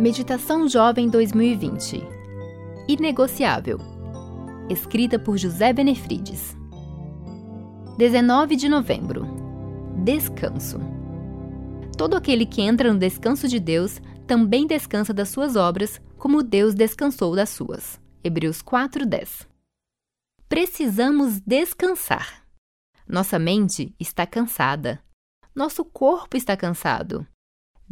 Meditação Jovem 2020 Inegociável Escrita por José Benefrides 19 de novembro Descanso Todo aquele que entra no descanso de Deus também descansa das suas obras, como Deus descansou das suas. Hebreus 4:10 Precisamos descansar. Nossa mente está cansada. Nosso corpo está cansado.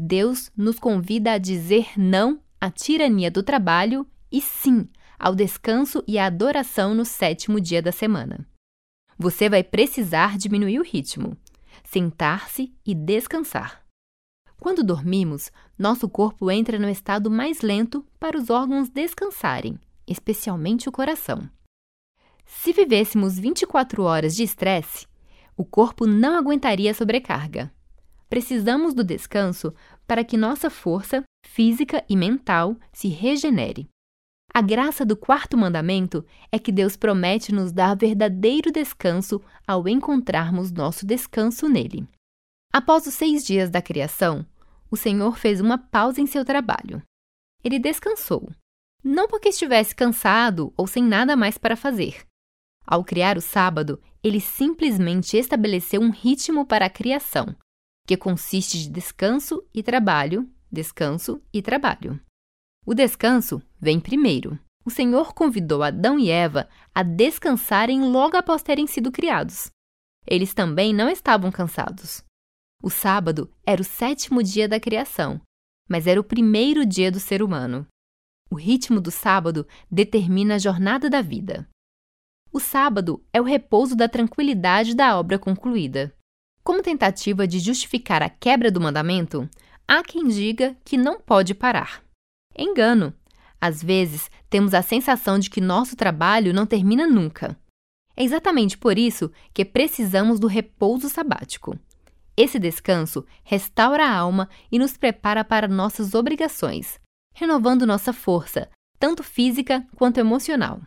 Deus nos convida a dizer não à tirania do trabalho e sim ao descanso e à adoração no sétimo dia da semana. Você vai precisar diminuir o ritmo, sentar-se e descansar. Quando dormimos, nosso corpo entra no estado mais lento para os órgãos descansarem, especialmente o coração. Se vivêssemos 24 horas de estresse, o corpo não aguentaria a sobrecarga. Precisamos do descanso para que nossa força física e mental se regenere. A graça do quarto mandamento é que Deus promete nos dar verdadeiro descanso ao encontrarmos nosso descanso nele. Após os seis dias da criação, o Senhor fez uma pausa em seu trabalho. Ele descansou, não porque estivesse cansado ou sem nada mais para fazer. Ao criar o sábado, ele simplesmente estabeleceu um ritmo para a criação, que consiste de descanso e trabalho, descanso e trabalho. O descanso vem primeiro. O Senhor convidou Adão e Eva a descansarem logo após terem sido criados. Eles também não estavam cansados. O sábado era o sétimo dia da criação, mas era o primeiro dia do ser humano. O ritmo do sábado determina a jornada da vida. O sábado é o repouso da tranquilidade da obra concluída. Como tentativa de justificar a quebra do mandamento, há quem diga que não pode parar. Engano. Às vezes, temos a sensação de que nosso trabalho não termina nunca. É exatamente por isso que precisamos do repouso sabático. Esse descanso restaura a alma e nos prepara para nossas obrigações, renovando nossa força, tanto física quanto emocional.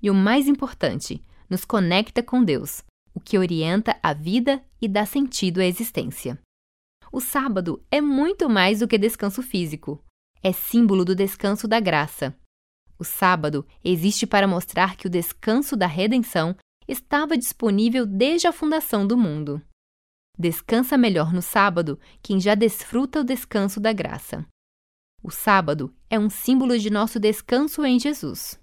E o mais importante, nos conecta com Deus, o que orienta a vida e dá sentido à existência. O sábado é muito mais do que descanso físico. É símbolo do descanso da graça. O sábado existe para mostrar que o descanso da redenção estava disponível desde a fundação do mundo. Descansa melhor no sábado quem já desfruta o descanso da graça. O sábado é um símbolo de nosso descanso em Jesus.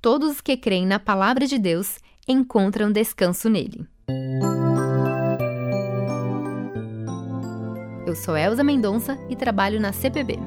Todos os que creem na palavra de Deus encontram descanso nele. Eu sou Elza Mendonça e trabalho na CPB.